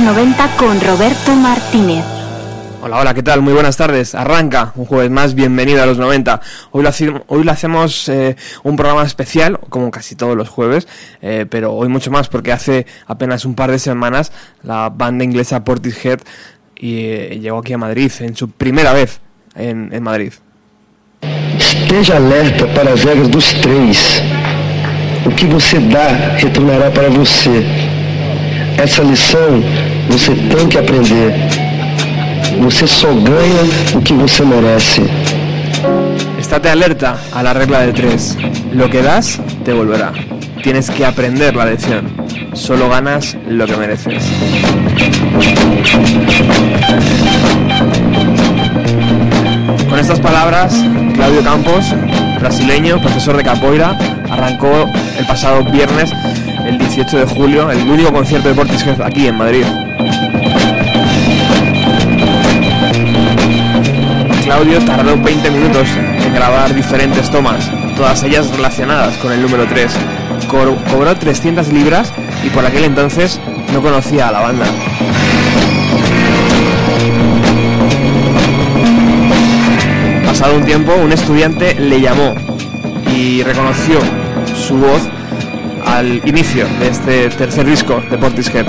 90 con Roberto Martínez. Hola, hola, ¿qué tal? Muy buenas tardes. Arranca un jueves más, bienvenido a los 90. Hoy lo, hace- hoy lo hacemos eh, un programa especial, como casi todos los jueves, eh, pero hoy mucho más porque hace apenas un par de semanas la banda inglesa Portishead y, eh, llegó aquí a Madrid en su primera vez en, en Madrid. Esteja alerta para as regras dos três. O que você dá retornará para você. Essa lição você tem que aprender. Você só ganha o que você merece. Estate alerta a la regla de tres. Lo que das, te volverá. Tienes que aprender la lección. Solo ganas lo que mereces. Con estas palabras, Claudio Campos, brasileño, profesor de capoeira, arrancó el pasado viernes, el 18 de julio, el único concierto de Portishead aquí en Madrid. Claudio tardó 20 minutos en grabar diferentes tomas, todas ellas relacionadas con el número 3. Co- cobró 300 libras y por aquel entonces no conocía a la banda. Pasado un tiempo, un estudiante le llamó y reconoció su voz al inicio de este tercer disco de Portishead.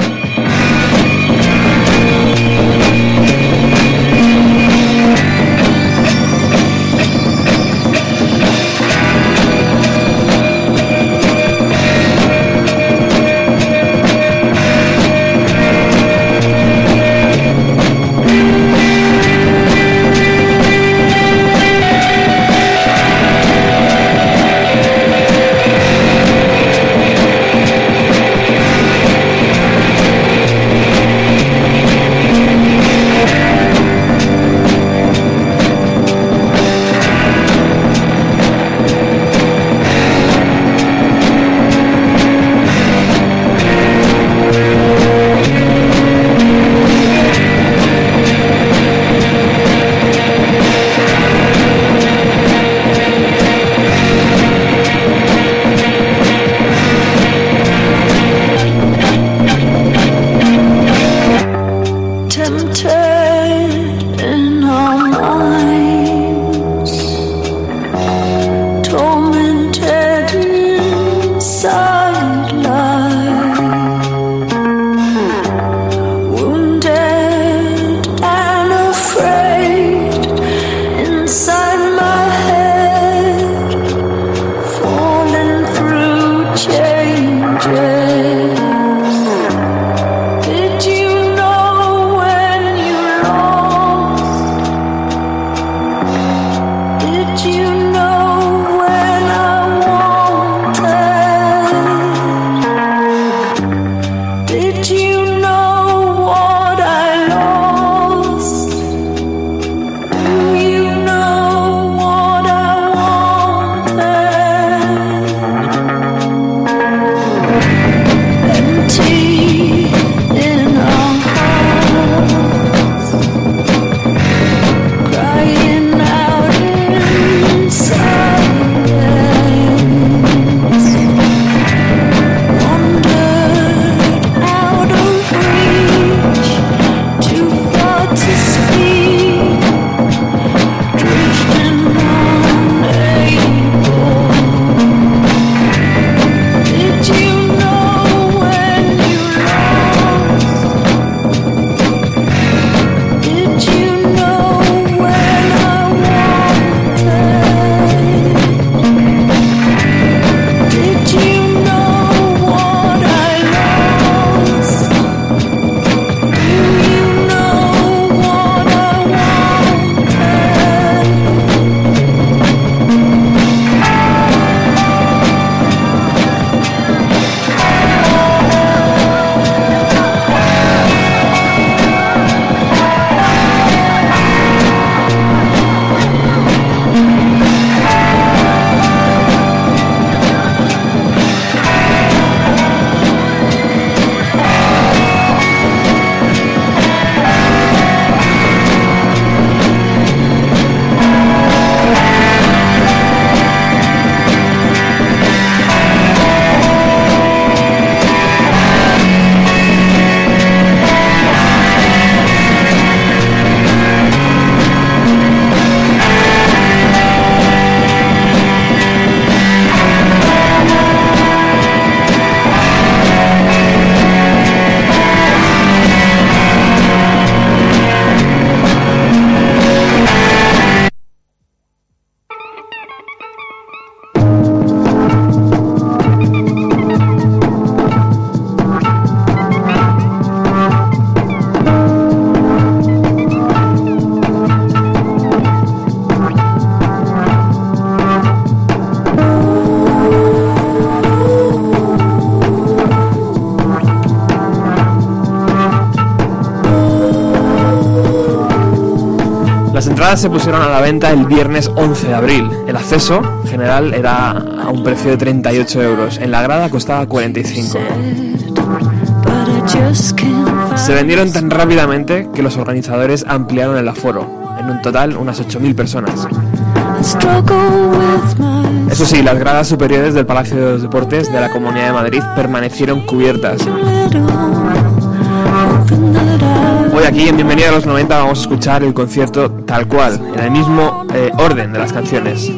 Se pusieron a la venta el viernes 11 de abril. El acceso general era a un precio de 38 euros. En la grada costaba 45. Se vendieron tan rápidamente que los organizadores ampliaron el aforo. En un total, unas 8.000 personas. Eso sí, las gradas superiores del Palacio de los Deportes de la Comunidad de Madrid permanecieron cubiertas. Hoy aquí en Bienvenida a los 90 vamos a escuchar el concierto tal cual, en el mismo eh, orden de las canciones.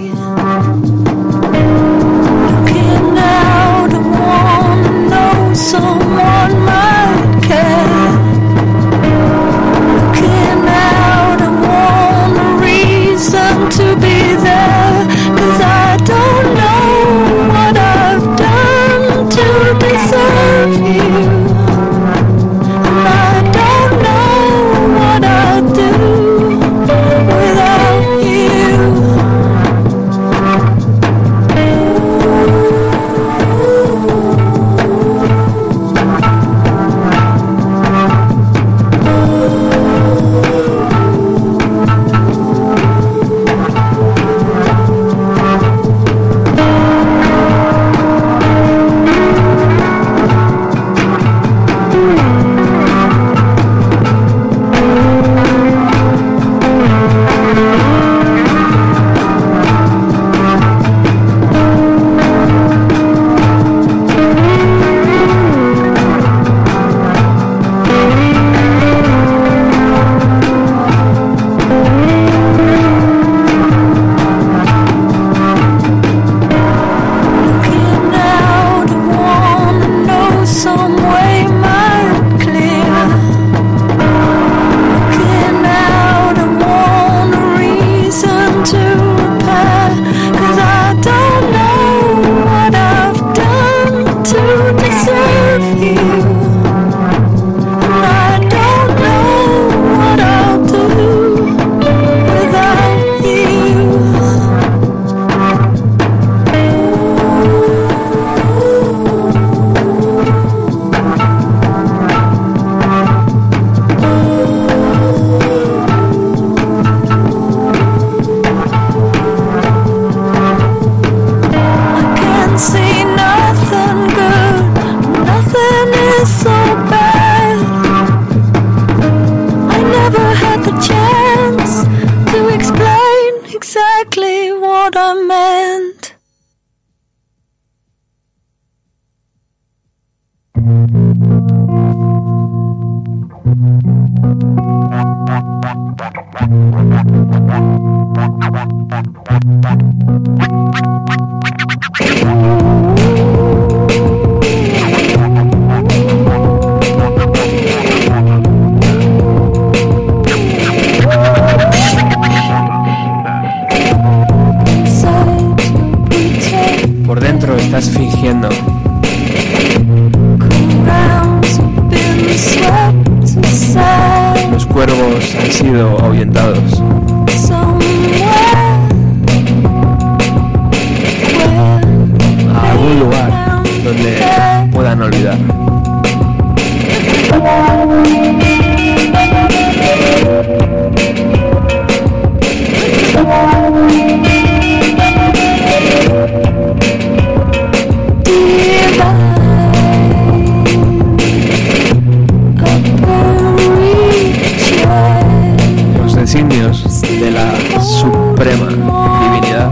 De la suprema divinidad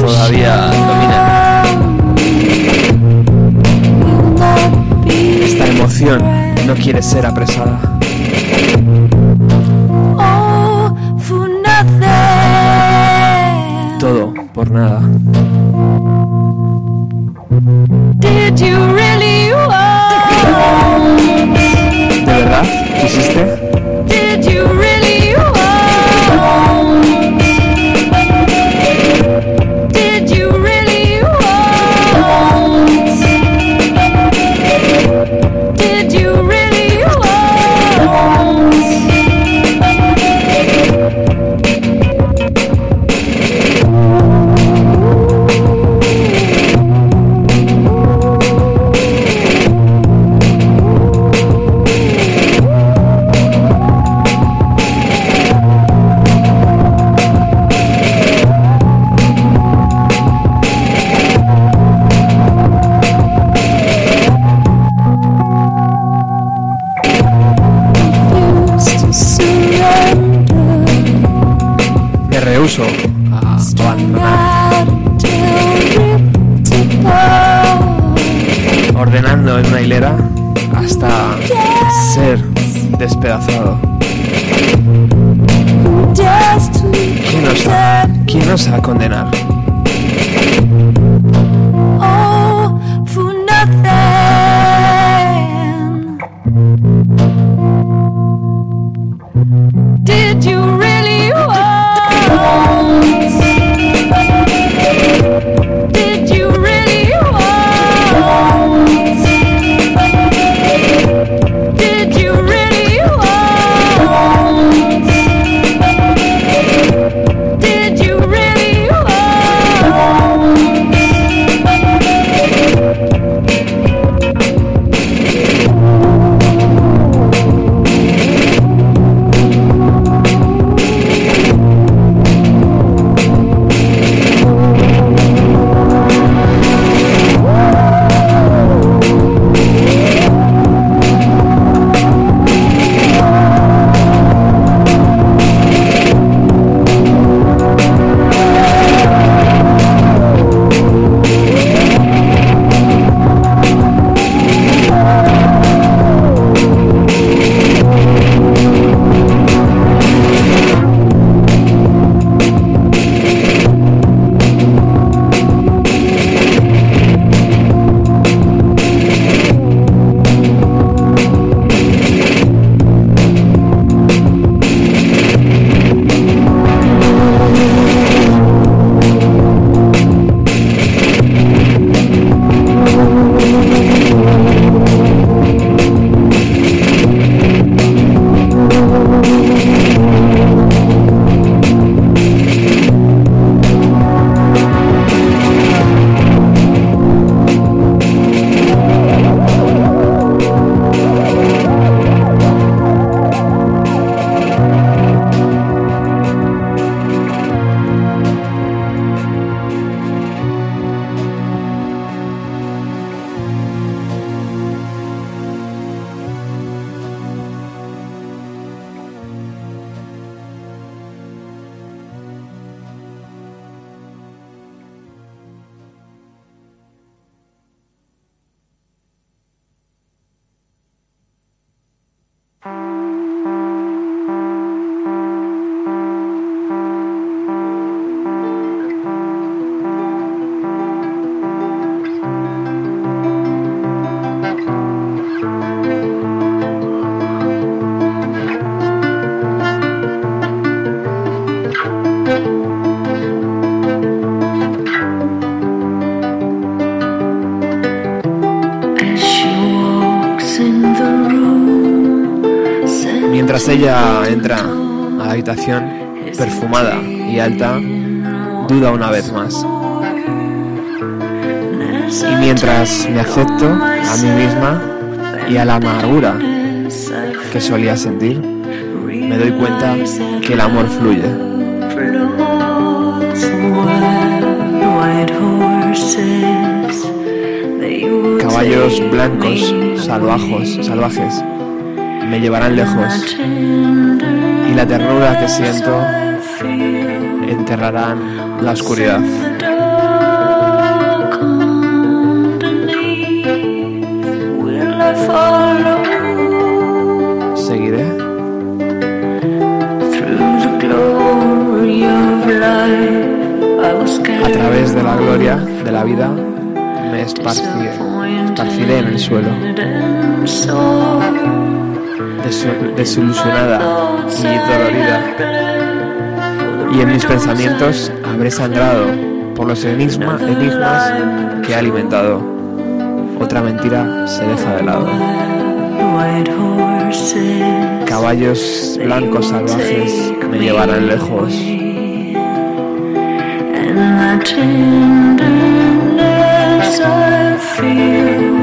todavía dominan. Esta emoción no quiere ser apresada. Amargura que solía sentir, me doy cuenta que el amor fluye. Caballos blancos, salvajos, salvajes, me llevarán lejos y la ternura que siento enterrarán la oscuridad. Través de la gloria de la vida, me esparciré, esparciré en el suelo, desilusionada y dolorida. Y en mis pensamientos habré sangrado por los enigma- enigmas que he alimentado. Otra mentira se deja de lado. Caballos blancos salvajes me llevarán lejos. in the tenderness I feel.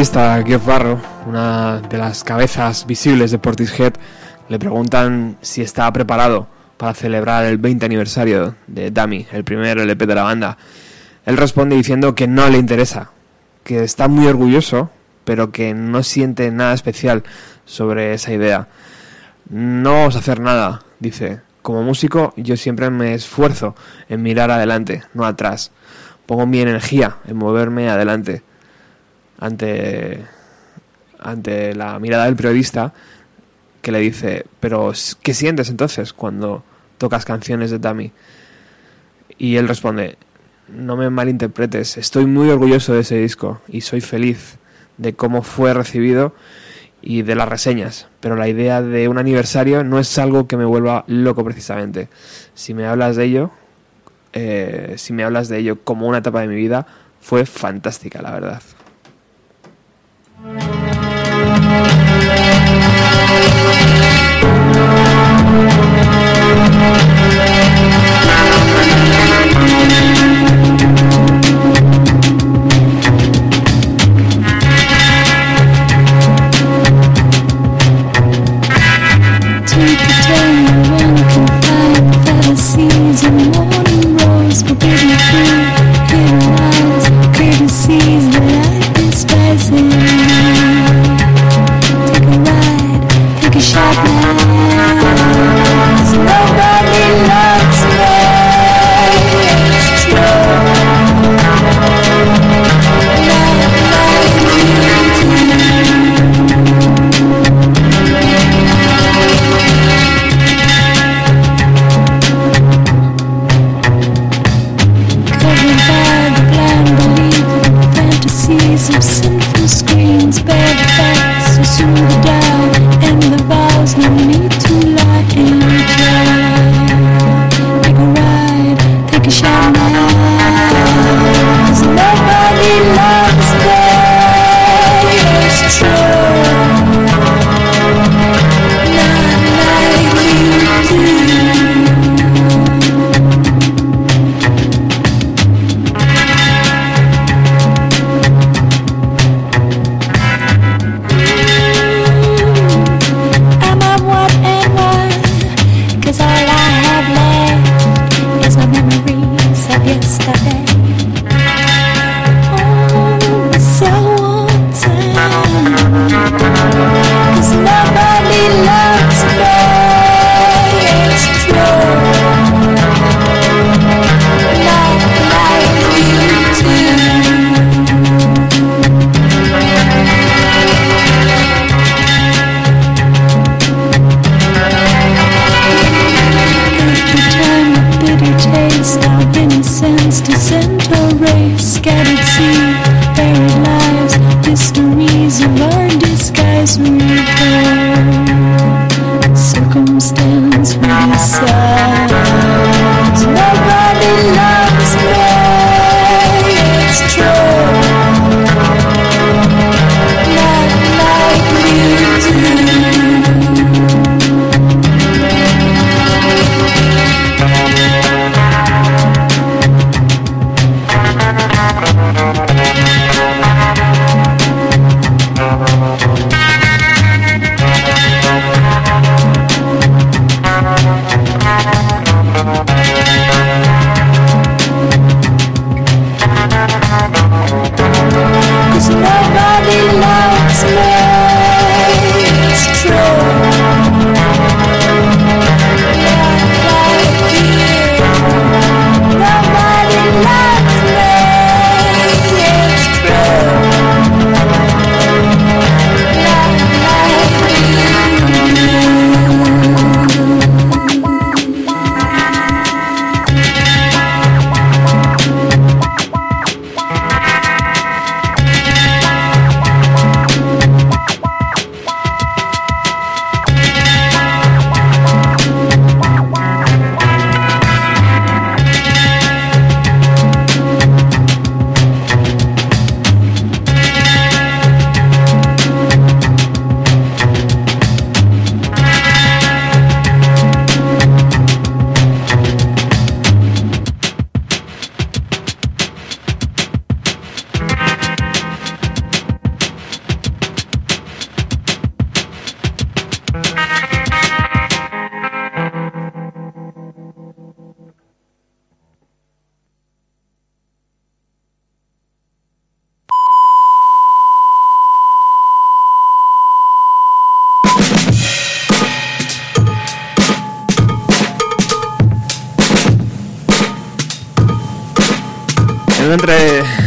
Entrevista a Geoff Barrow, una de las cabezas visibles de Portishead, le preguntan si está preparado para celebrar el 20 aniversario de Dummy, el primer LP de la banda. Él responde diciendo que no le interesa, que está muy orgulloso, pero que no siente nada especial sobre esa idea. No vamos a hacer nada, dice. Como músico yo siempre me esfuerzo en mirar adelante, no atrás. Pongo mi energía en moverme adelante ante, ante la mirada del periodista que le dice, pero ¿qué sientes entonces cuando tocas canciones de Tammy? Y él responde, no me malinterpretes, estoy muy orgulloso de ese disco y soy feliz de cómo fue recibido y de las reseñas, pero la idea de un aniversario no es algo que me vuelva loco precisamente. Si me hablas de ello, eh, si me hablas de ello como una etapa de mi vida, fue fantástica, la verdad. To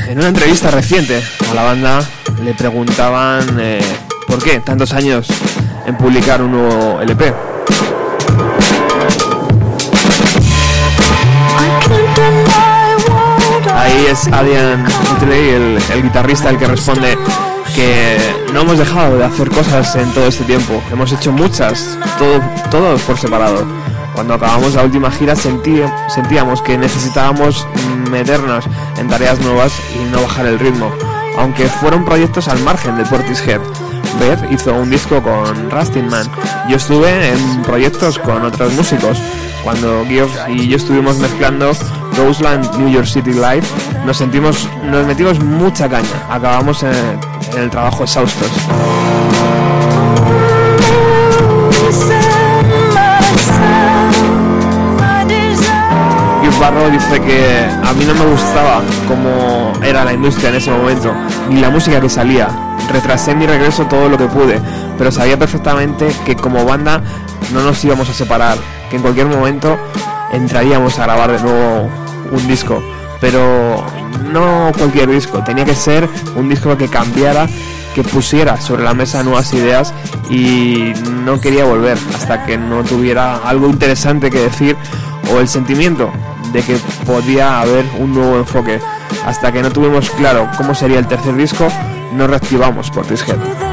en una entrevista reciente a la banda le preguntaban eh, por qué tantos años en publicar un nuevo LP. Ahí es Adrian el, guitarrista, el que responde que no hemos dejado de hacer cosas en todo este tiempo. Hemos hecho muchas, todo, todo por separado. Cuando acabamos la última gira sentí- sentíamos que necesitábamos meternos en tareas nuevas y no bajar el ritmo, aunque fueron proyectos al margen de Portishead. Beth hizo un disco con Rustin Man. Yo estuve en proyectos con otros músicos. Cuando Geoff y yo estuvimos mezclando Roseland New York City Live, nos sentimos, nos metimos mucha caña. Acabamos en, en el trabajo exhaustos. Barrow dice que a mí no me gustaba cómo era la industria en ese momento, ni la música que salía. Retrasé mi regreso todo lo que pude, pero sabía perfectamente que como banda no nos íbamos a separar, que en cualquier momento entraríamos a grabar de nuevo un disco. Pero no cualquier disco, tenía que ser un disco que cambiara, que pusiera sobre la mesa nuevas ideas y no quería volver hasta que no tuviera algo interesante que decir o el sentimiento de que podía haber un nuevo enfoque. Hasta que no tuvimos claro cómo sería el tercer disco, no reactivamos Portishead.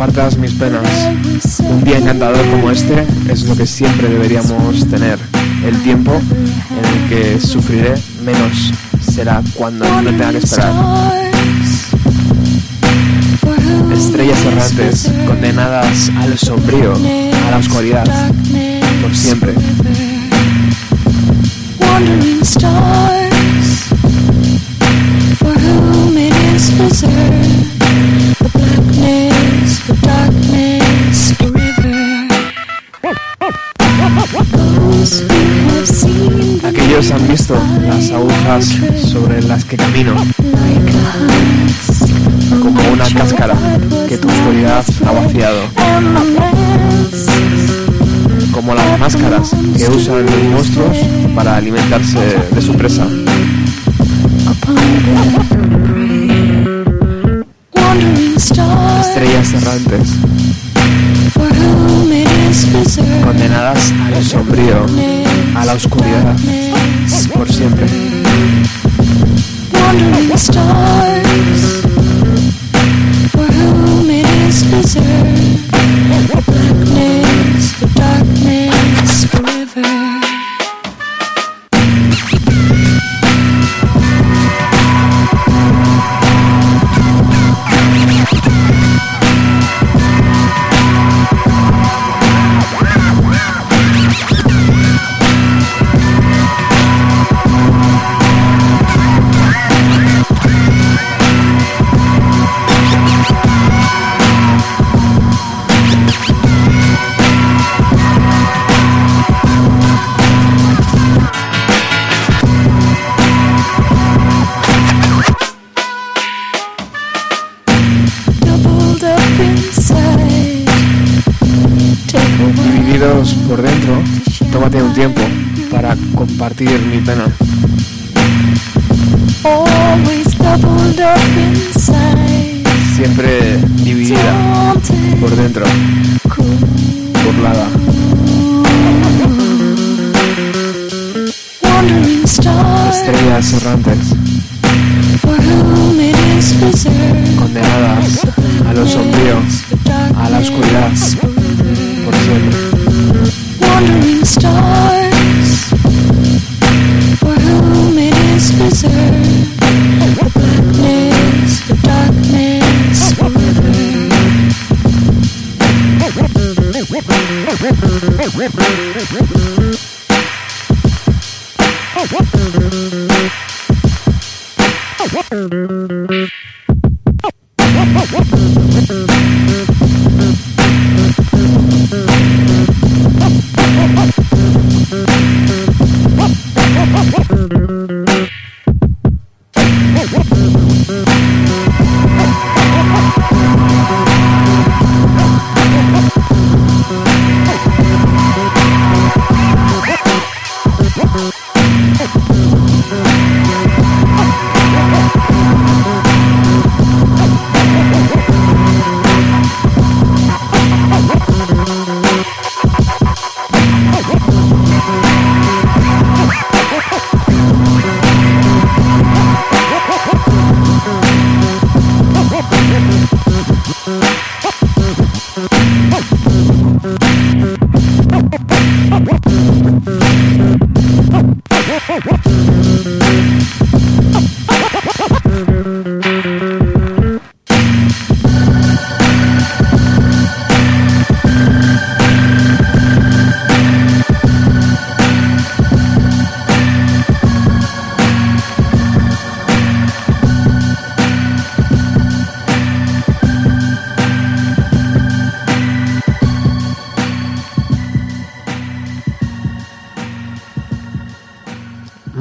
Compartas mis penas. Un día encantador como este es lo que siempre deberíamos tener. El tiempo en el que sufriré menos será cuando no tenga que esperar. Estrellas errantes, condenadas al sombrío, a la oscuridad, por siempre. Las agujas sobre las que camino, como una cáscara que tu oscuridad ha vaciado, como las máscaras que usan los monstruos para alimentarse de su presa. Estrellas errantes, condenadas al sombrío, a la oscuridad, por siempre. Stars, for whom it is reserved.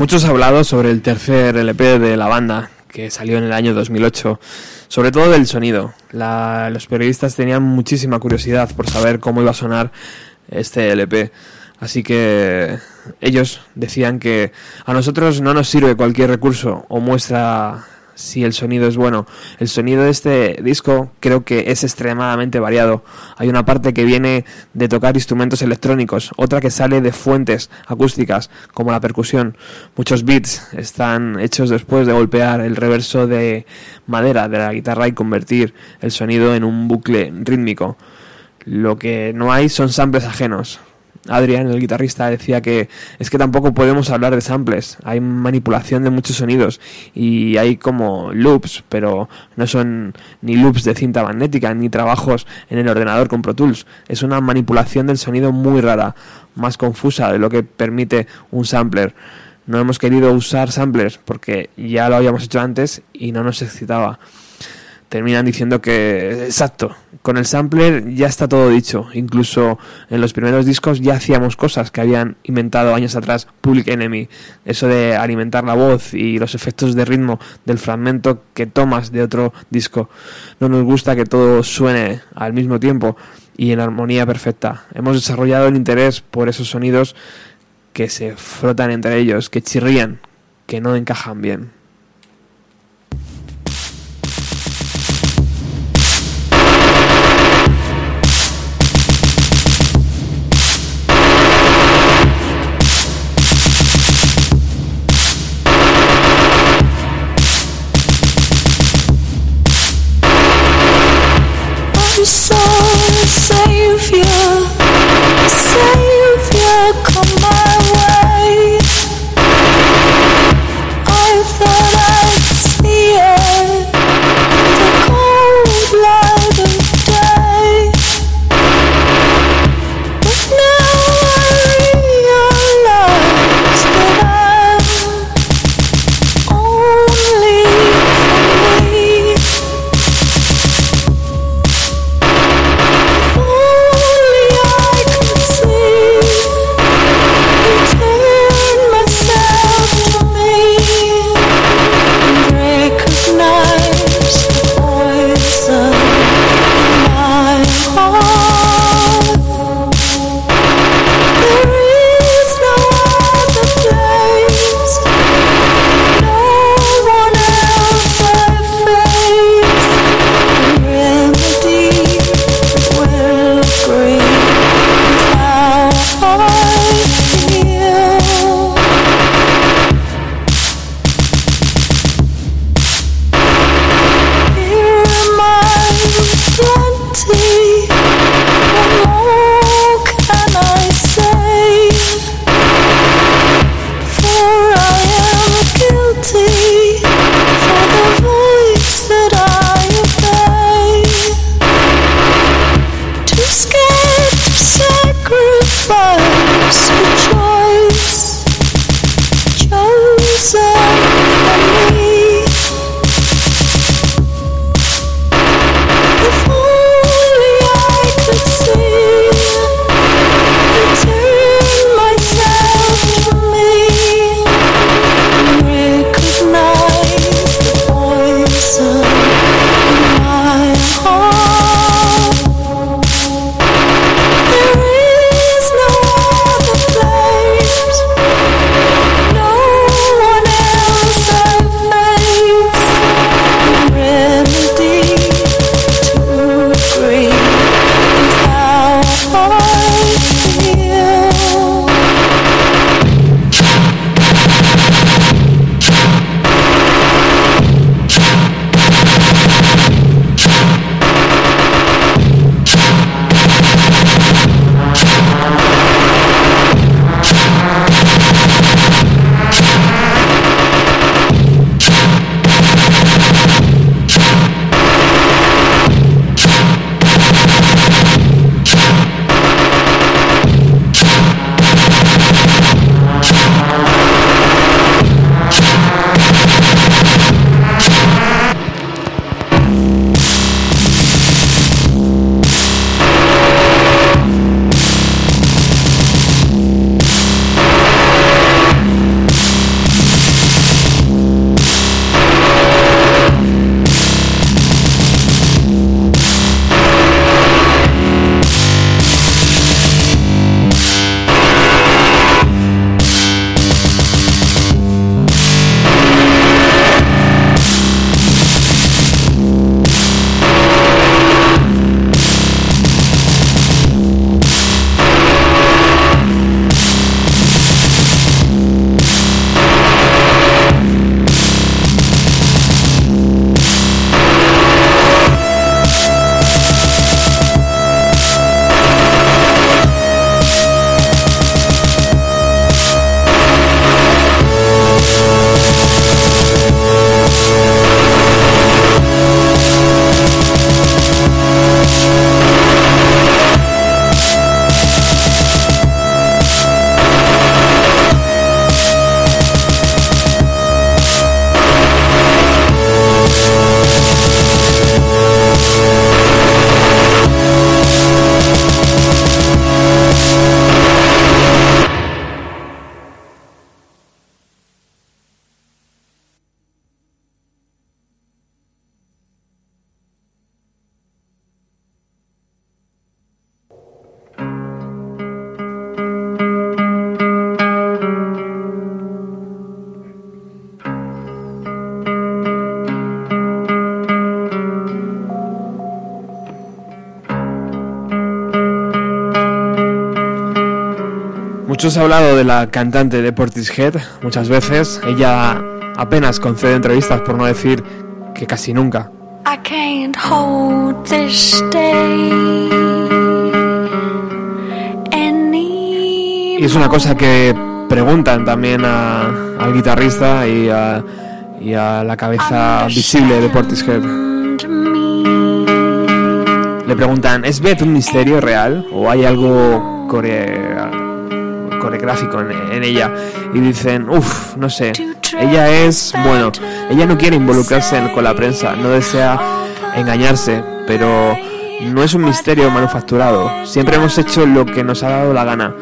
Muchos ha hablado sobre el tercer LP de la banda, que salió en el año 2008, sobre todo del sonido. La- los periodistas tenían muchísima curiosidad por saber cómo iba a sonar este LP. Así que ellos decían que a nosotros no nos sirve cualquier recurso o muestra si el sonido es bueno. El sonido de este disco creo que es extremadamente variado. Hay una parte que viene de tocar instrumentos electrónicos, otra que sale de fuentes acústicas, como la percusión. Muchos beats están hechos después de golpear el reverso de madera de la guitarra y convertir el sonido en un bucle rítmico. Lo que no hay son samples ajenos. Adrián, el guitarrista, decía que es que tampoco podemos hablar de samples. Hay manipulación de muchos sonidos y hay como loops, pero no son ni loops de cinta magnética ni trabajos en el ordenador con Pro Tools. Es una manipulación del sonido muy rara, más confusa de lo que permite un sampler. No hemos querido usar samplers porque ya lo habíamos hecho antes y no nos excitaba terminan diciendo que, exacto, con el sampler ya está todo dicho. Incluso en los primeros discos ya hacíamos cosas que habían inventado años atrás Public Enemy. Eso de alimentar la voz y los efectos de ritmo del fragmento que tomas de otro disco. No nos gusta que todo suene al mismo tiempo y en armonía perfecta. Hemos desarrollado el interés por esos sonidos que se frotan entre ellos, que chirrían, que no encajan bien. De la cantante de Portishead muchas veces. Ella apenas concede entrevistas, por no decir que casi nunca. I can't hold this day Y es una cosa que preguntan también a- al guitarrista y a, y a la cabeza visible de Portishead. Le preguntan, ¿es Beth un misterio real o hay algo core- coreográfico en, ella? Y dicen, uff, no sé, ella es, bueno, ella no quiere involucrarse con la prensa, no desea engañarse, pero no es un misterio manufacturado. Siempre hemos hecho lo que nos ha dado la gana.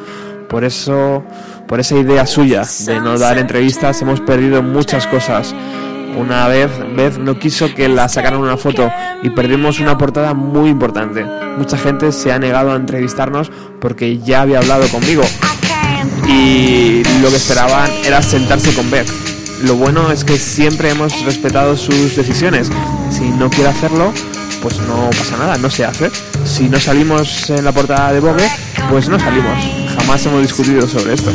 Por eso, por esa idea suya de no dar entrevistas, hemos perdido muchas cosas. Una vez, vez no quiso que la sacaran una foto y perdimos una portada muy importante. Mucha gente se ha negado a entrevistarnos porque ya había hablado conmigo y lo que esperaban era sentarse con Beth. Lo bueno es que siempre hemos respetado sus decisiones. Si no quiere hacerlo, pues no pasa nada, no se hace. Si no salimos en la portada de Vogue, pues no salimos. Jamás hemos discutido sobre esto.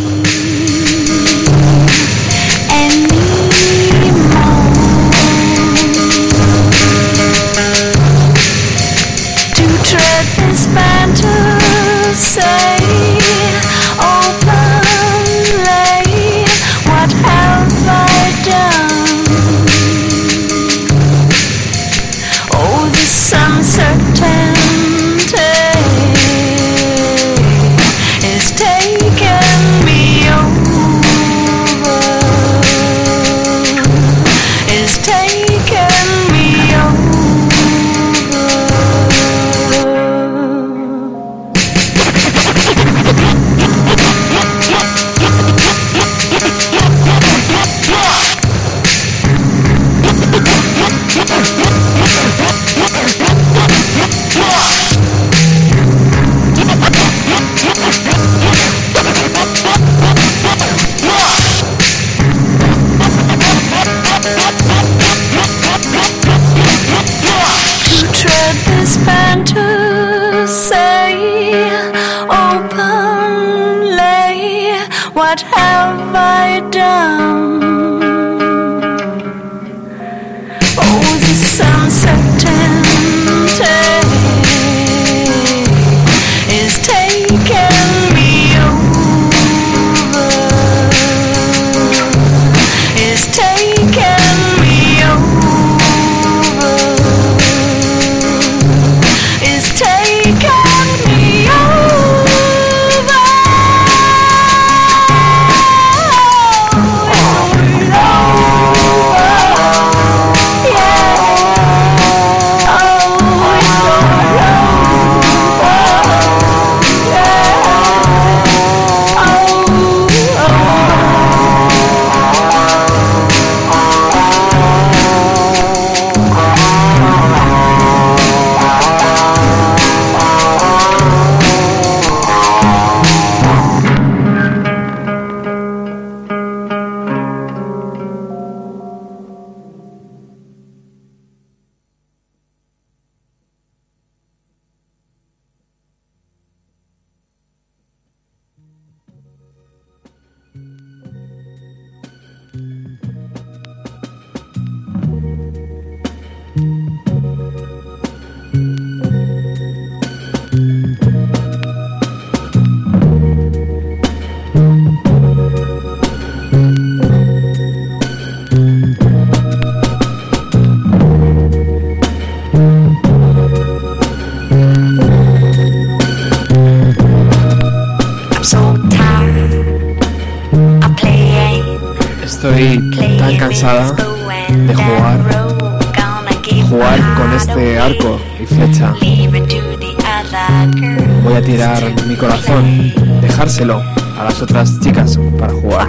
A las otras chicas para jugar.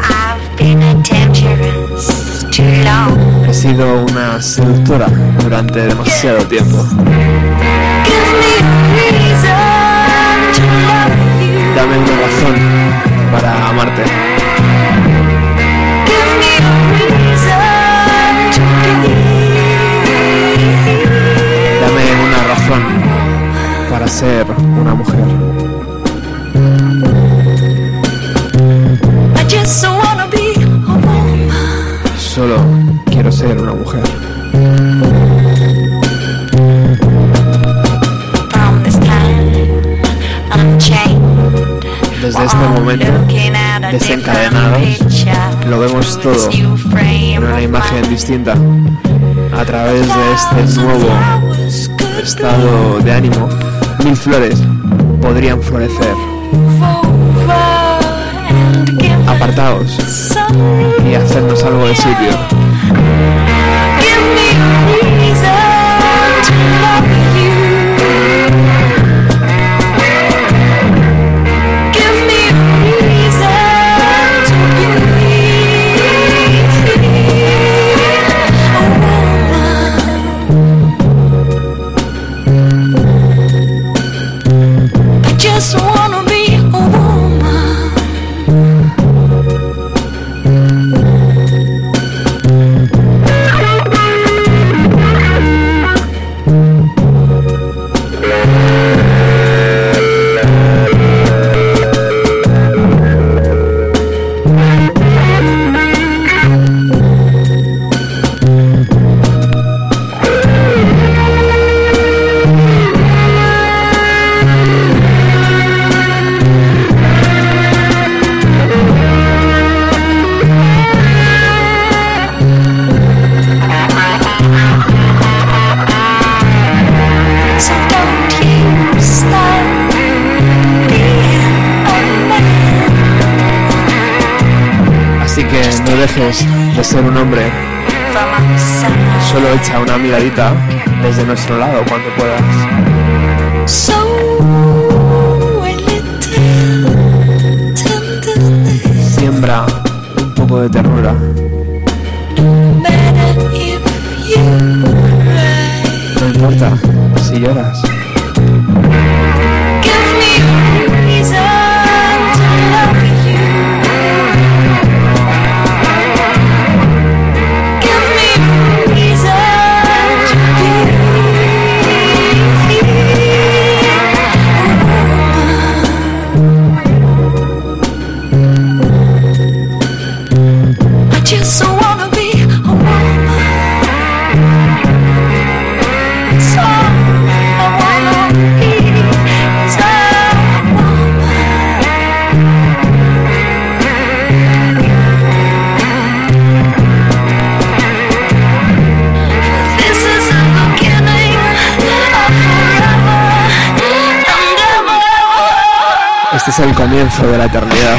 He sido una seductora durante demasiado tiempo. Dame una razón para amarte. Dame una razón para ser una mujer. Ser una mujer. Desde este momento, desencadenados, lo vemos todo en una imagen distinta a través de este nuevo estado de ánimo. Mil flores podrían florecer. Apartaos y hacernos algo de sitio. Love ser un hombre. Solo echa una miradita desde nuestro lado cuando puedas. Siembra un poco de ternura. No importa si lloras. Es el comienzo de la eternidad.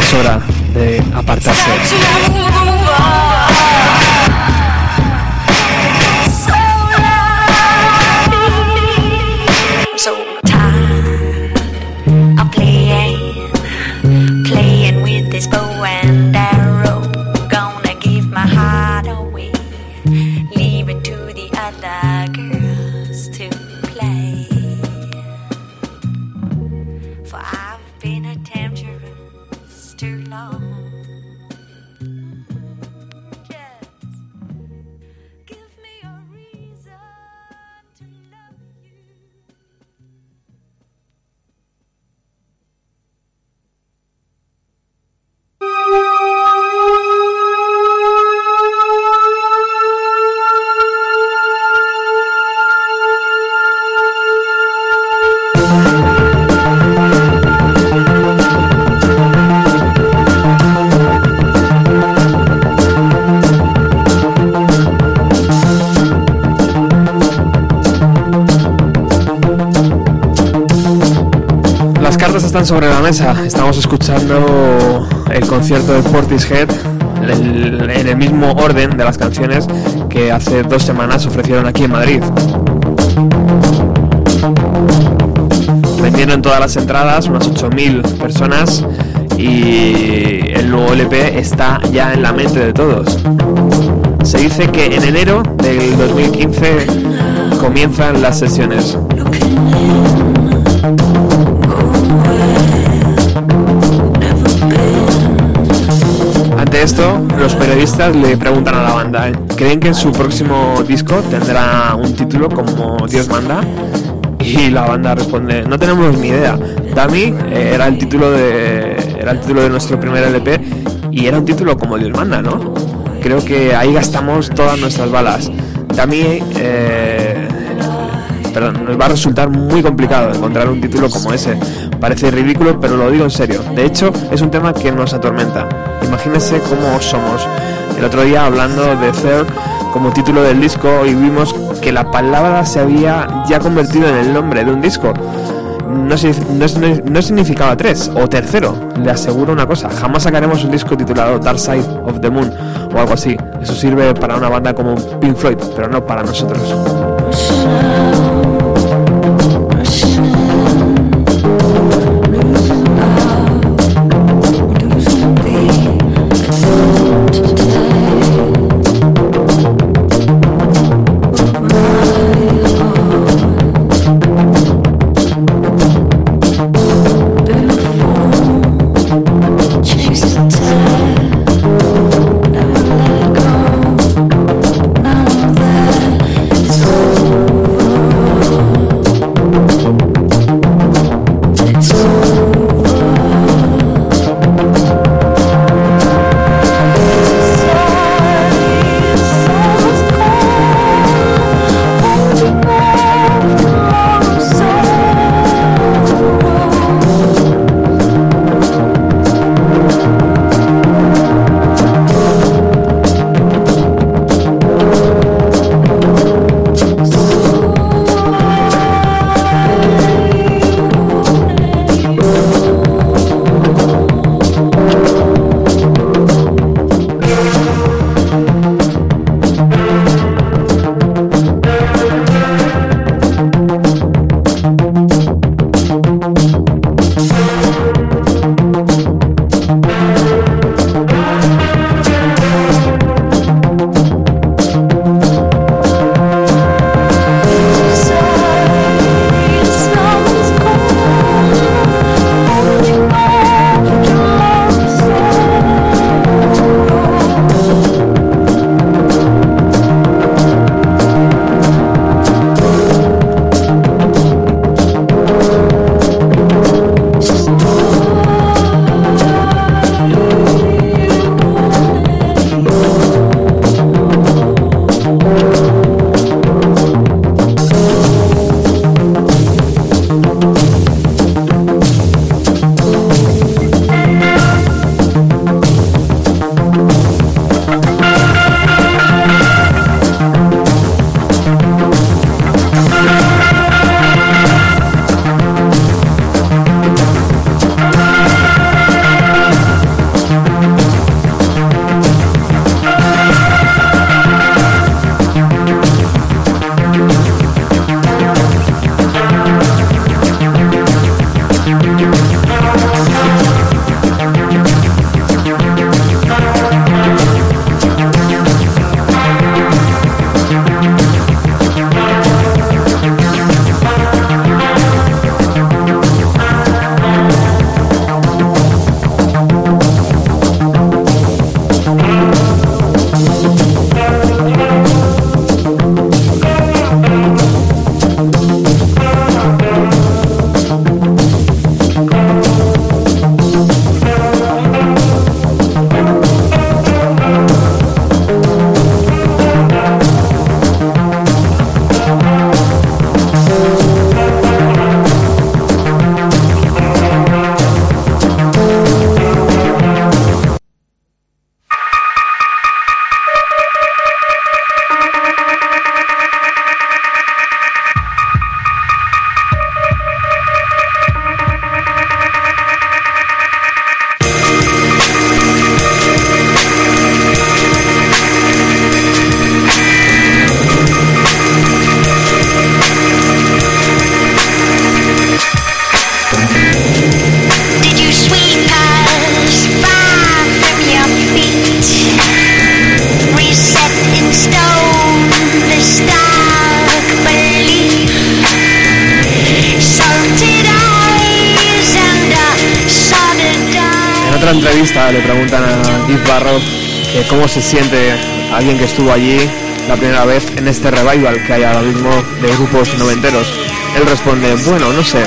Es hora de apartarse. Cartas están sobre la mesa. Estamos escuchando el concierto de Portishead en el mismo orden de las canciones que hace dos semanas ofrecieron aquí en Madrid. Vendieron todas las entradas, unas 8.000 personas, y el nuevo LP está ya en la mente de todos. Se dice que en enero del 2015 comienzan las sesiones. Periodistas le preguntan a la banda, ¿eh? ¿creen que su próximo disco tendrá un título como Dios manda? Y la banda responde, no tenemos ni idea. Dami eh, era el título de era el título de nuestro primer LP Y era un título como Dios manda, ¿no? Creo que ahí gastamos todas nuestras balas. También, eh, perdón, nos va a resultar muy complicado encontrar un título como ese. Parece ridículo, pero lo digo en serio. De hecho, es un tema que nos atormenta. Imagínense cómo somos. El otro día hablando de Third como título del disco y vimos que la palabra se había ya convertido en el nombre de un disco. No, no, no significaba tres o tercero. Le aseguro una cosa, jamás sacaremos un disco titulado Dark Side of the Moon o algo así. Eso sirve para una banda como Pink Floyd, pero no para nosotros. Que cómo se siente alguien que estuvo allí la primera vez en este revival que hay ahora mismo de grupos noventeros. Él responde, bueno, no sé,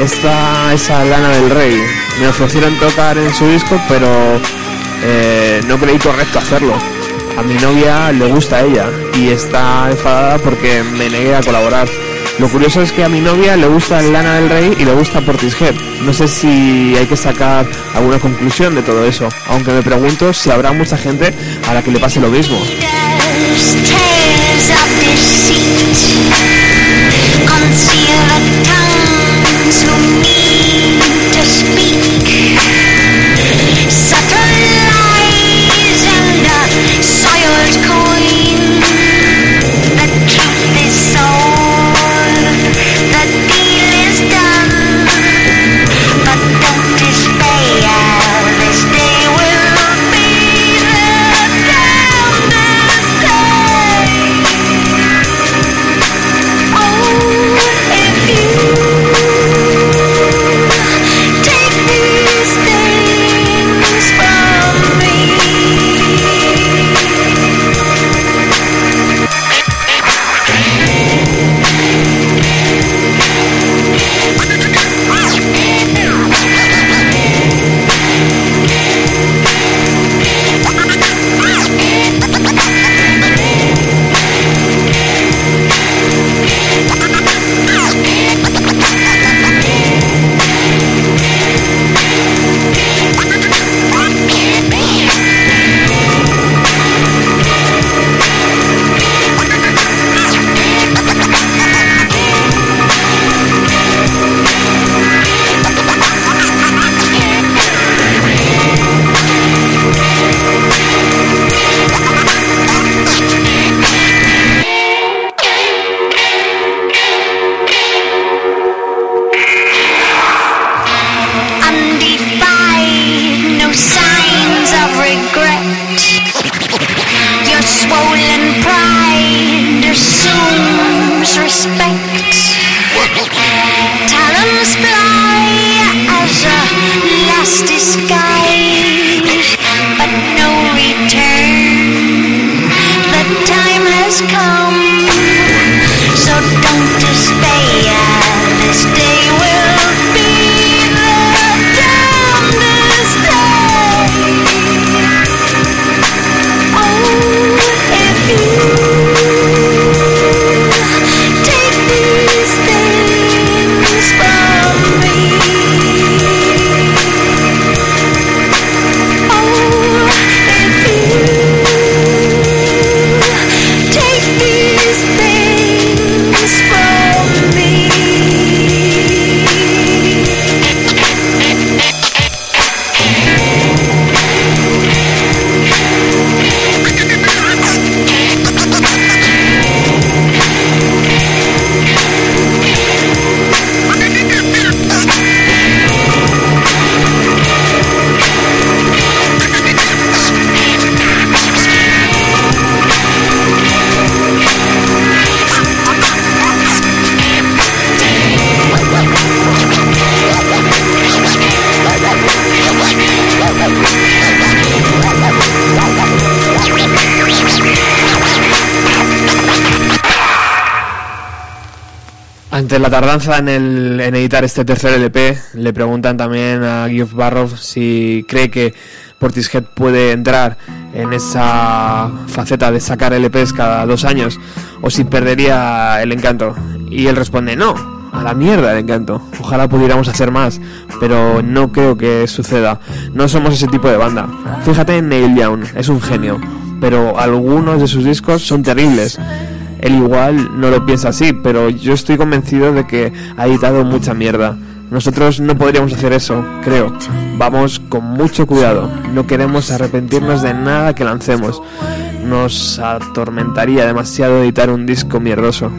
está esa lana del rey. Me ofrecieron tocar en su disco, pero eh, no creí correcto hacerlo. A mi novia le gusta ella y está enfadada porque me negué a colaborar. Lo curioso es que a mi novia le gusta Lana del Rey y le gusta Portishead. No sé si hay que sacar alguna conclusión de todo eso, aunque me pregunto si habrá mucha gente a la que le pase lo mismo. Tardanza en, el, en editar este tercer LP, le preguntan también a Geoff Barrow si cree que Portishead puede entrar en esa faceta de sacar LPs cada dos años o si perdería el encanto. Y él responde, no, a la mierda el encanto. Ojalá pudiéramos hacer más, pero no creo que suceda. No somos ese tipo de banda. Fíjate en Neil Young, es un genio, pero algunos de sus discos son terribles. Él igual no lo piensa así, pero yo estoy convencido de que ha editado mucha mierda. Nosotros no podríamos hacer eso, creo. Vamos con mucho cuidado. No queremos arrepentirnos de nada que lancemos. Nos atormentaría demasiado editar un disco mierdoso.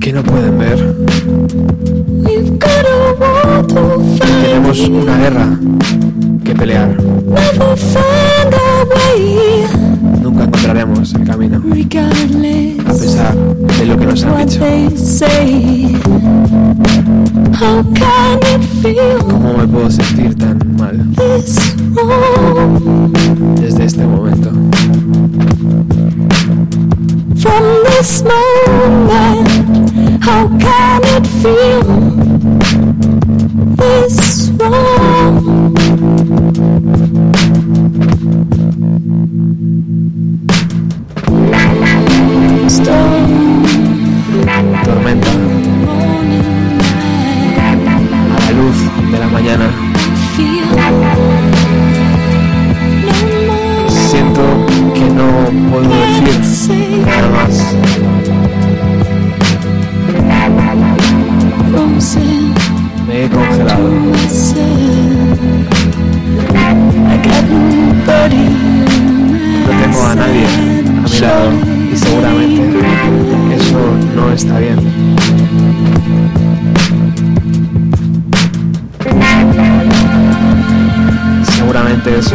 Que no pueden ver. Tenemos una guerra que pelear. Nunca encontraremos el camino. A pesar de lo que nos han dicho. ¿Cómo me puedo sentir tan mal? Desde este momento. this moment? How can it feel? No tengo a nadie a mi lado y seguramente eso no está bien. Seguramente eso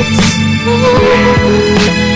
lips.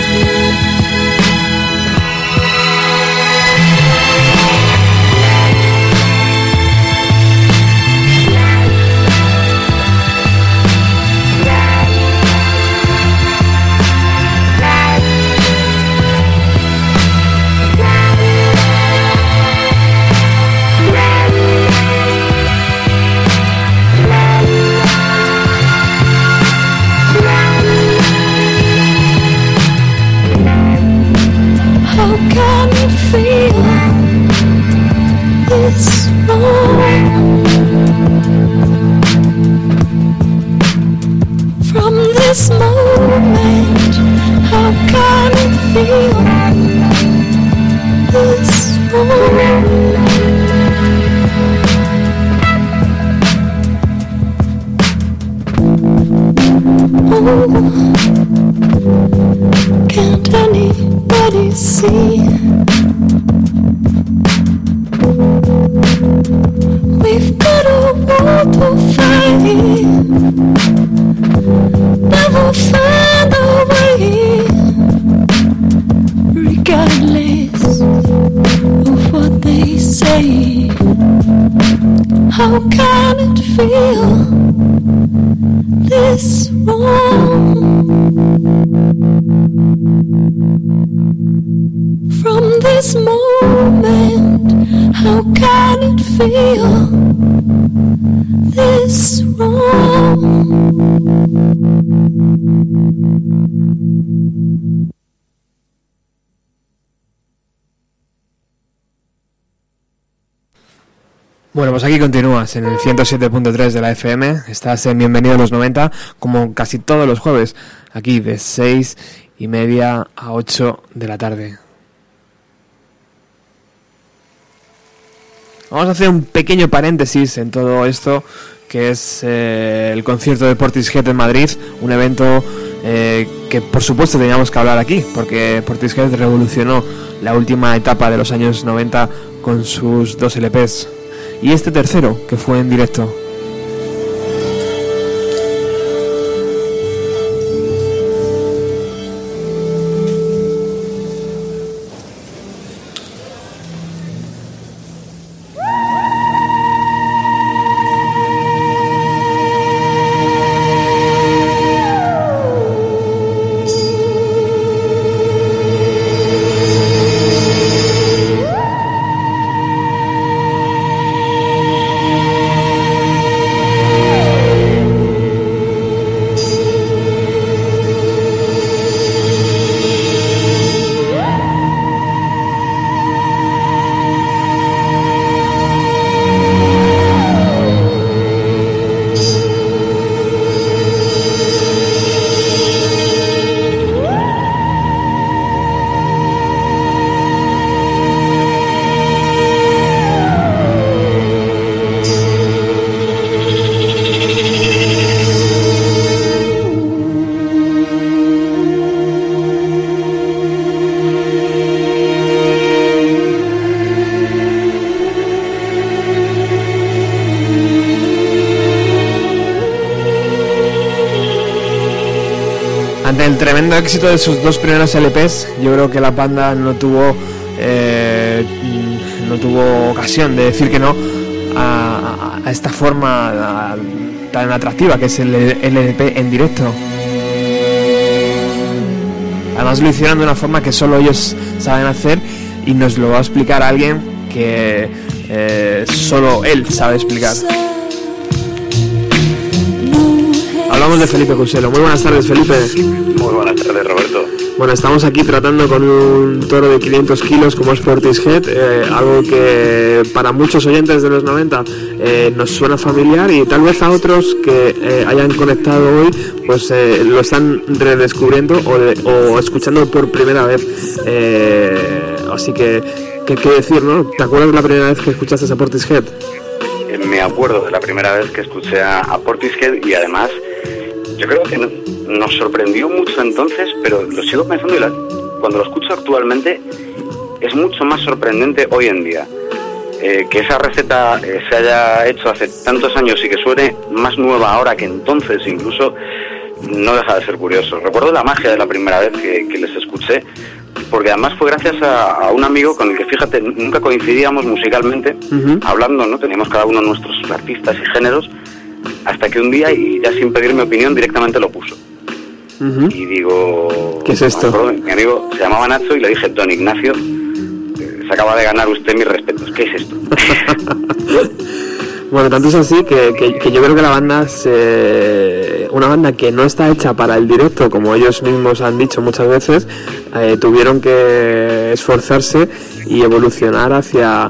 Pues aquí continúas en el 107.3 de la FM. Estás en Bienvenido a los 90, como casi todos los jueves, aquí de 6 y media a 8 de la tarde. Vamos a hacer un pequeño paréntesis en todo esto, que es eh, el concierto de Portishead en Madrid, un evento eh, que por supuesto teníamos que hablar aquí, porque Portishead revolucionó la última etapa de los años 90 con sus dos LPs. Y este tercero, que fue en directo. Éxito de sus dos primeros LPs, yo creo que la banda no tuvo eh, no tuvo ocasión de decir que no a, esta forma tan atractiva que es el LP en directo. Además lo hicieron de una forma que solo ellos saben hacer y nos lo va a explicar alguien que eh, solo él sabe explicar. Hablamos de Felipe Cuselo. Muy buenas tardes, Felipe. Muy buenas tardes, Roberto. Bueno, estamos aquí tratando con un toro de 500 kilos como es Portishead, eh, algo que para muchos oyentes de los 90 eh, nos suena familiar y tal vez a otros que eh, hayan conectado hoy pues eh, lo están redescubriendo o, de- o escuchando por primera vez. Eh, así que, ¿qué, qué decir, no? ¿Te acuerdas de la primera vez que escuchaste a Portishead? Me acuerdo de la primera vez que escuché a Portishead y además yo creo que no- nos sorprendió mucho entonces, pero lo sigo pensando y la- cuando lo escucho actualmente es mucho más sorprendente hoy en día. Eh, que esa receta eh, se haya hecho hace tantos años y que suene más nueva ahora que entonces incluso no deja de ser curioso. Recuerdo la magia de la primera vez que, que les escuché, porque además fue gracias a, a un amigo con el que, fíjate, nunca coincidíamos musicalmente, hablando, ¿no? Teníamos cada uno nuestros artistas y géneros, que un día, y ya sin pedir mi opinión, directamente lo puso. Y digo... ¿Qué es esto? acuerdo, Mi amigo se llamaba Nacho y le dije, don Ignacio, eh, se acaba de ganar usted mis respetos. ¿Qué es esto? Bueno, tanto es así que, que- que yo creo que la banda se, una banda que no está hecha para el directo, como ellos mismos han dicho muchas veces, eh, tuvieron que esforzarse y evolucionar hacia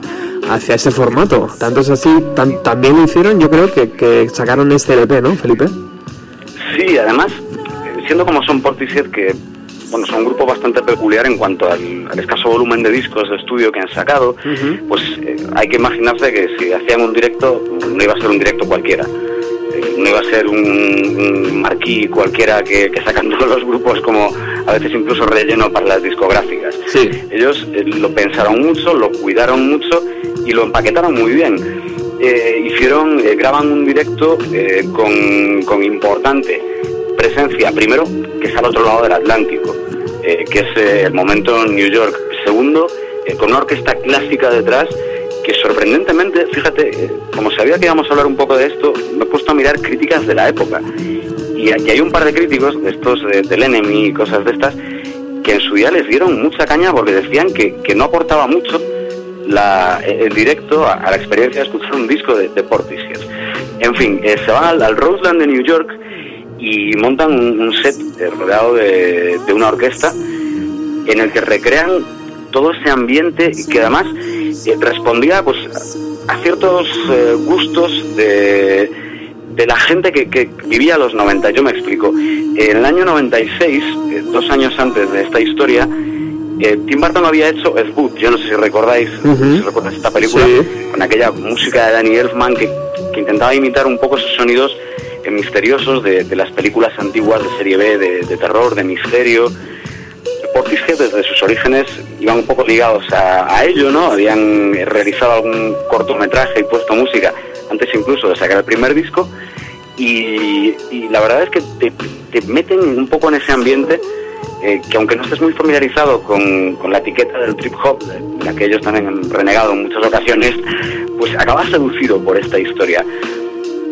hacia ese formato. Tanto es así, tan- también lo hicieron, yo creo que, que sacaron este LP, ¿no, Felipe? Sí, además, eh, siendo como son Portishead, que bueno, son un grupo bastante peculiar en cuanto al, al escaso volumen de discos de estudio que han sacado, pues eh, hay que imaginarse que si hacían un directo, no iba a ser un directo cualquiera. No iba a ser un, un marquí cualquiera que, que sacan todos los grupos como a veces incluso relleno para las discográficas. Sí. Ellos eh, lo pensaron mucho, lo cuidaron mucho y lo empaquetaron muy bien. Eh, hicieron, eh, graban un directo eh, con, con importante presencia, primero, que es al otro lado del Atlántico, que es el momento en New York. Segundo, con una orquesta clásica detrás que sorprendentemente, fíjate, eh, como sabía que íbamos a hablar un poco de esto, me he puesto a mirar críticas de la época. Y, y hay un par de críticos, estos de- del Enemy y cosas de estas, que en su día les dieron mucha caña porque decían que, que no aportaba mucho la, el directo a, la experiencia de escuchar un disco de, de. En fin, eh, se van al, Roseland de New York y montan un, un set eh, rodeado de, de una orquesta en el que recrean todo ese ambiente que además eh, respondía pues a ciertos eh, gustos de, de la gente que, que vivía los 90. Yo me explico. En el año 96, eh, dos años antes de esta historia, eh, Tim Burton había hecho Ed Wood. Yo no sé si recordáis, si recordáis esta película, Sí. con aquella música de Danny Elfman que, que intentaba imitar un poco esos sonidos misteriosos de, de las películas antiguas de serie B, de, de terror, de misterio. Desde sus orígenes iban un poco ligados a, a ello, ¿no? Habían realizado algún cortometraje y puesto música antes incluso de sacar el primer disco y, la verdad es que te, te meten un poco en ese ambiente eh, que aunque no estés muy familiarizado con, con la etiqueta del trip hop, de la que ellos también han renegado en muchas ocasiones, pues acabas seducido por esta historia.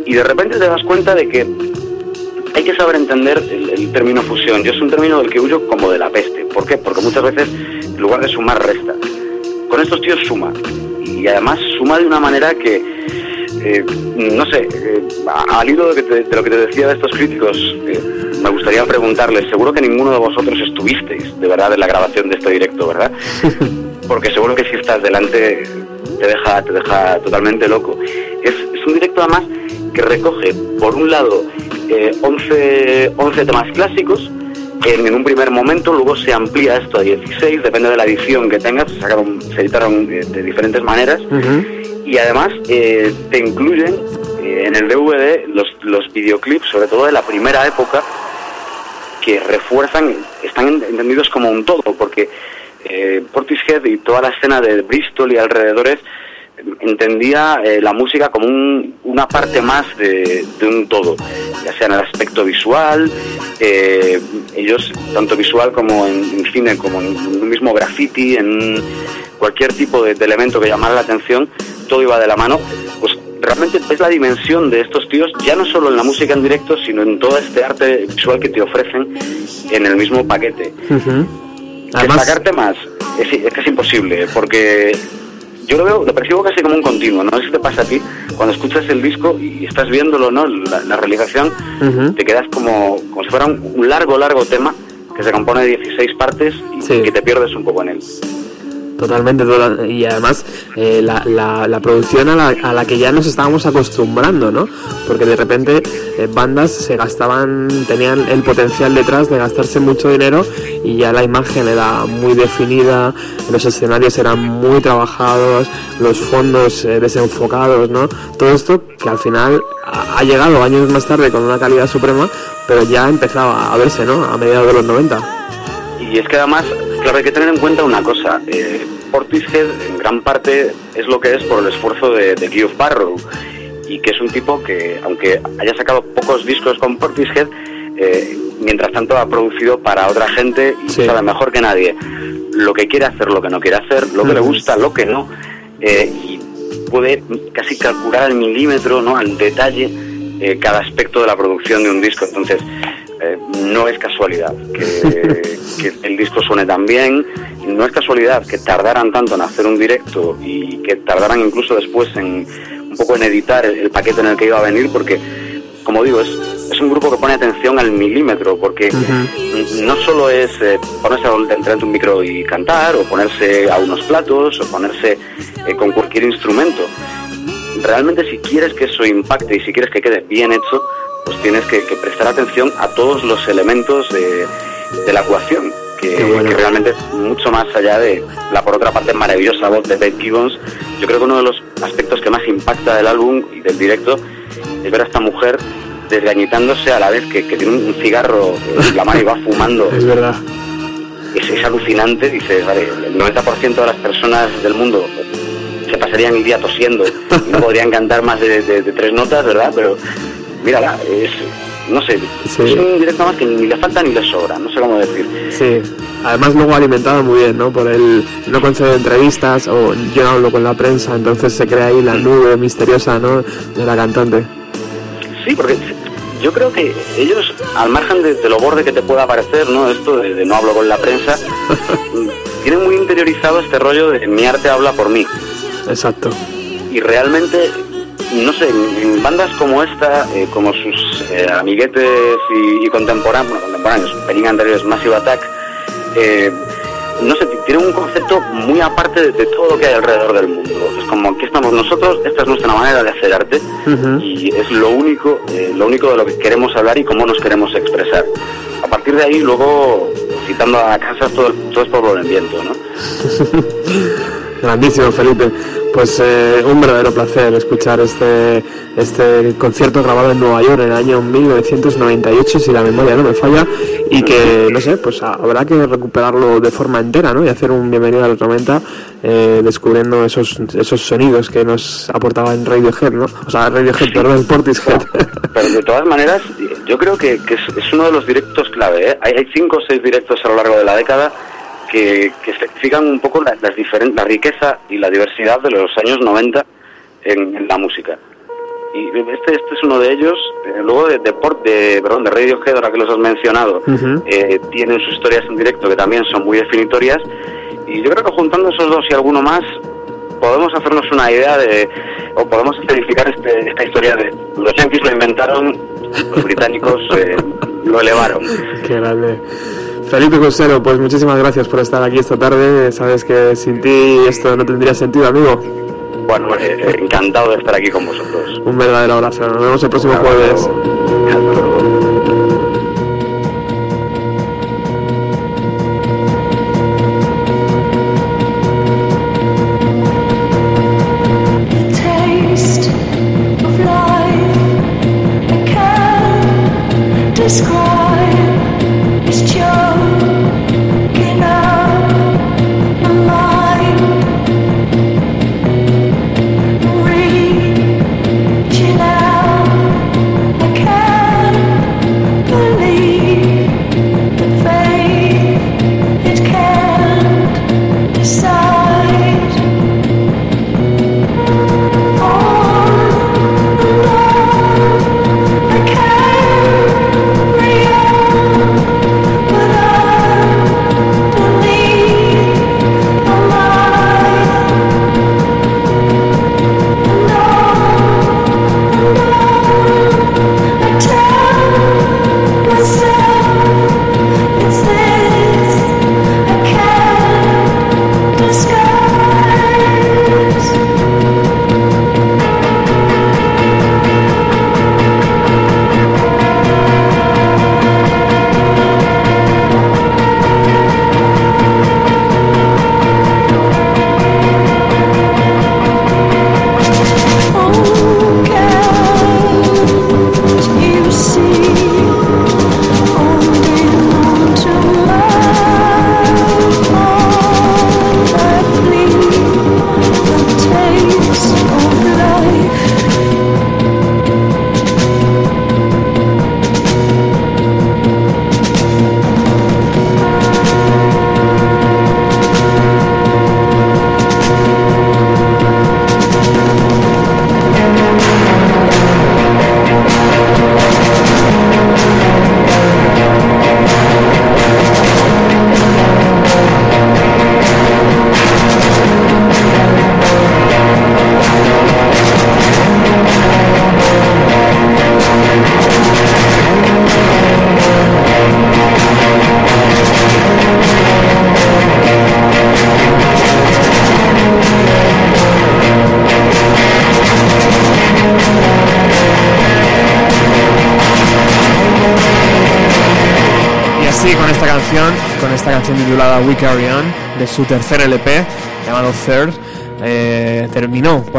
Y de repente te das cuenta de que hay que saber entender el, el término fusión. Yo es un término del que huyo como de la peste. ¿Por qué? Porque muchas veces, en lugar de sumar, resta. Con estos tíos suma. Y además suma de una manera que, eh, no sé, eh, al hilo de, que te- de lo que te decía de estos críticos, eh, me gustaría preguntarles, seguro que ninguno de vosotros estuvisteis de verdad en la grabación de este directo, ¿verdad? Porque seguro que si estás delante te deja, te deja totalmente loco. Es, es un directo además que recoge, por un lado, eh, 11, 11 temas clásicos, en, en un primer momento, luego se amplía esto a 16, depende de la edición que tengas, se, sacaron, se editaron eh, de diferentes maneras, y además eh, te incluyen eh, en el DVD los, los videoclips, sobre todo de la primera época, que refuerzan, están en- entendidos como un todo, porque eh, Portishead y toda la escena de Bristol y alrededores entendía eh, la música como un- una parte más de, de un todo, ya sea en el aspecto visual, eh, ellos, tanto visual como en, en cine, como en un mismo graffiti, en cualquier tipo de, de elemento que llamara la atención, todo iba de la mano, pues realmente ves la dimensión de estos tíos, ya no solo en la música en directo, sino en todo este arte visual que te ofrecen en el mismo paquete. Además, Destacarte más es, es que es imposible, porque yo lo veo, lo percibo casi como un continuo, no sé si te pasa a ti, cuando escuchas el disco y estás viéndolo, ¿no? La, la realización, te quedas como, como si fuera un, un largo, largo tema que se compone de 16 partes y Sí. que te pierdes un poco en él. Totalmente, total- y además eh, la, la, la producción a la, a la que ya nos estábamos acostumbrando, ¿no? Porque de repente eh, bandas se gastaban, tenían el potencial detrás de gastarse mucho dinero y ya la imagen era muy definida, los escenarios eran muy trabajados, los fondos eh, desenfocados, ¿no? Todo esto que al final ha llegado años más tarde con una calidad suprema, pero ya empezaba a verse, ¿no? A mediados de los 90. Y es que además, claro, hay que tener en cuenta una cosa. Eh, Portishead en gran parte es lo que es por el esfuerzo de, de Geoff Barrow. Y que es un tipo que, aunque haya sacado pocos discos con Portishead, eh, mientras tanto ha producido para otra gente y Sí. sabe mejor que nadie lo que quiere hacer, lo que no quiere hacer, lo que le gusta, lo que no. eh, y puede casi calcular al milímetro, ¿no? al detalle, eh, cada aspecto de la producción de un disco. Entonces, eh, no es casualidad que, que el disco suene tan bien, no es casualidad que tardaran tanto en hacer un directo y que tardaran incluso después en un poco en editar el, el paquete en el que iba a venir, porque, como digo, es, es un grupo que pone atención al milímetro, porque no solo es eh, ponerse delante de un micro y cantar, o ponerse a unos platos, o ponerse eh, con cualquier instrumento. Realmente si quieres que eso impacte y si quieres que quede bien hecho, pues tienes que, que prestar atención a todos los elementos de, de la ecuación, que, Qué bueno. que realmente es mucho más allá de la por otra parte maravillosa voz de Beth Gibbons. Yo creo que uno de los aspectos que más impacta del álbum y del directo es ver a esta mujer desgañitándose a la vez que, que tiene un cigarro en la mano y va fumando Es verdad. es, es alucinante. Dices, vale, el 90% de las personas del mundo se pasarían el día tosiendo y no podrían cantar más de, de- de tres notas, ¿verdad? Pero mírala, es, no sé, Sí. es un directo más que ni le falta ni le sobra, no sé cómo decir. Sí, además luego alimentado muy bien, ¿no? Por el no conceder entrevistas o yo no hablo con la prensa, entonces se crea ahí la nube misteriosa, ¿no? De la cantante. Sí, porque yo creo que ellos, al margen de, de lo borde que te pueda parecer, ¿no? Esto de, de no hablo con la prensa, tienen muy interiorizado este rollo de mi arte habla por mí. Exacto. y realmente, no sé, en, bandas como esta, eh, como sus eh, amiguetes y, y contemporáneos, bueno, contemporáneos, pelín anteriores, Massive Attack, eh, no sé, tienen un concepto muy aparte de, de todo lo que hay alrededor del mundo. Es como aquí estamos nosotros, esta es nuestra manera de hacer arte y es lo único, lo único de lo que queremos hablar y cómo nos queremos expresar. A partir de ahí, luego, citando a Kansas, todo, todo es por el viento, ¿no? Grandísimo, Felipe. Pues eh, un verdadero placer escuchar este, este concierto grabado en Nueva York en el año 1998, si la memoria no me falla, y que, no sé, pues habrá que recuperarlo de forma entera, ¿no? Y hacer un bienvenido a los 90 eh, descubriendo esos, esos sonidos que nos aportaba en Radiohead, ¿no? O sea, Radiohead, perdón, Portishead. Pero de todas maneras, yo creo que, que es, es uno de los directos clave. ¿eh? Hay, hay cinco o seis directos a lo largo de la década que, que especifican un poco la, las diferen- la riqueza y la diversidad de los años 90 en, en la música. Y este, este es uno de ellos. Eh, luego de, de, Port- de, perdón, de Radiohead, ahora que los has mencionado, Ujú. eh, tienen sus historias en directo que también son muy definitorias. Y yo creo que juntando esos dos y alguno más, podemos hacernos una idea de, o podemos verificar este, esta historia de los yankees lo inventaron, los británicos eh, lo elevaron. Qué grande. Felipe Cosero, pues muchísimas gracias por estar aquí esta tarde. Sabes que sin ti esto no tendría sentido, amigo. Bueno, eh, eh, encantado de estar aquí con vosotros. Un verdadero abrazo. Nos vemos el próximo jueves.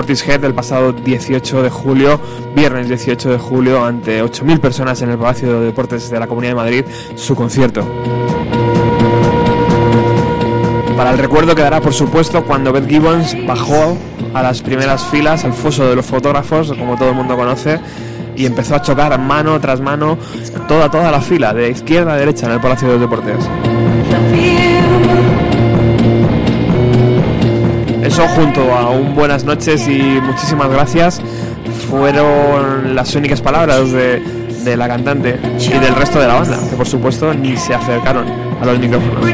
Portishead el pasado 18 de julio, viernes 18 de julio, ante 8.000 personas en el Palacio de Deportes de la Comunidad de Madrid, su concierto. Para el recuerdo quedará, por supuesto, cuando Beth Gibbons bajó a las primeras filas, al foso de los fotógrafos, como todo el mundo conoce, y empezó a chocar mano tras mano toda, toda la fila, de izquierda a derecha, en el Palacio de Deportes. Eso junto a un buenas noches y muchísimas gracias fueron las únicas palabras de, de la cantante y del resto de la banda, que por supuesto ni se acercaron a los micrófonos.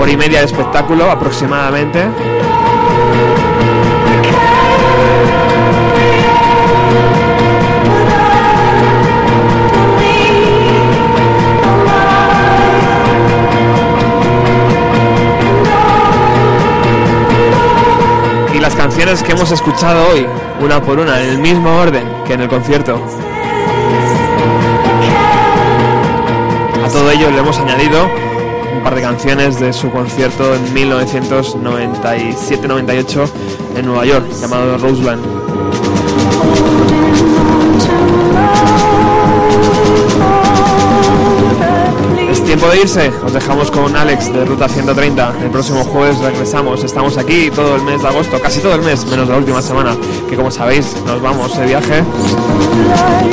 Hora y media de espectáculo aproximadamente. Canciones que hemos escuchado hoy, una por una, en el mismo orden que en el concierto. A todo ello le hemos añadido un par de canciones de su concierto en 1997-98 en Nueva York, llamado Roseland. Tiempo de irse, os dejamos con Alex de Ruta 130. El próximo jueves regresamos, estamos aquí todo el mes de agosto, casi todo el mes, menos la última semana, que como sabéis nos vamos de viaje.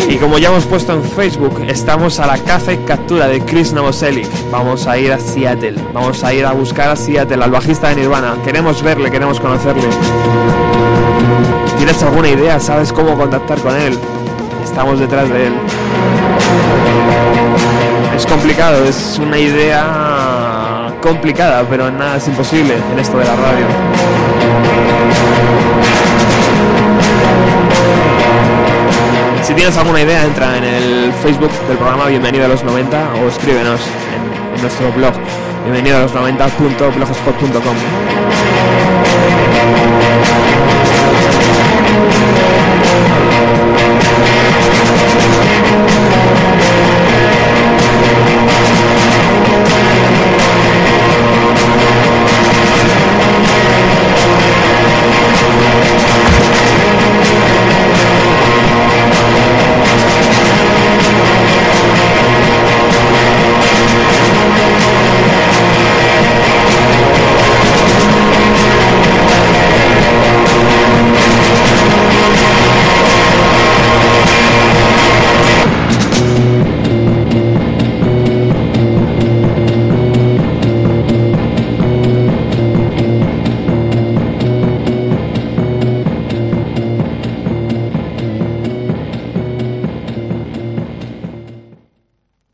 Y como ya hemos puesto en Facebook, estamos a la caza y captura de Chris Novoselic. Vamos a ir a Seattle, vamos a ir a buscar a Seattle, al bajista de Nirvana. Queremos verle, queremos conocerle. ¿Tienes alguna idea? ¿Sabes cómo contactar con él? Estamos detrás de él. Es complicado, es una idea complicada, pero nada es imposible en esto de la radio. Si tienes alguna idea, entra en el Facebook del programa Bienvenido a los 90 o escríbenos en, nuestro blog bienvenido a los 90.blogspot.com.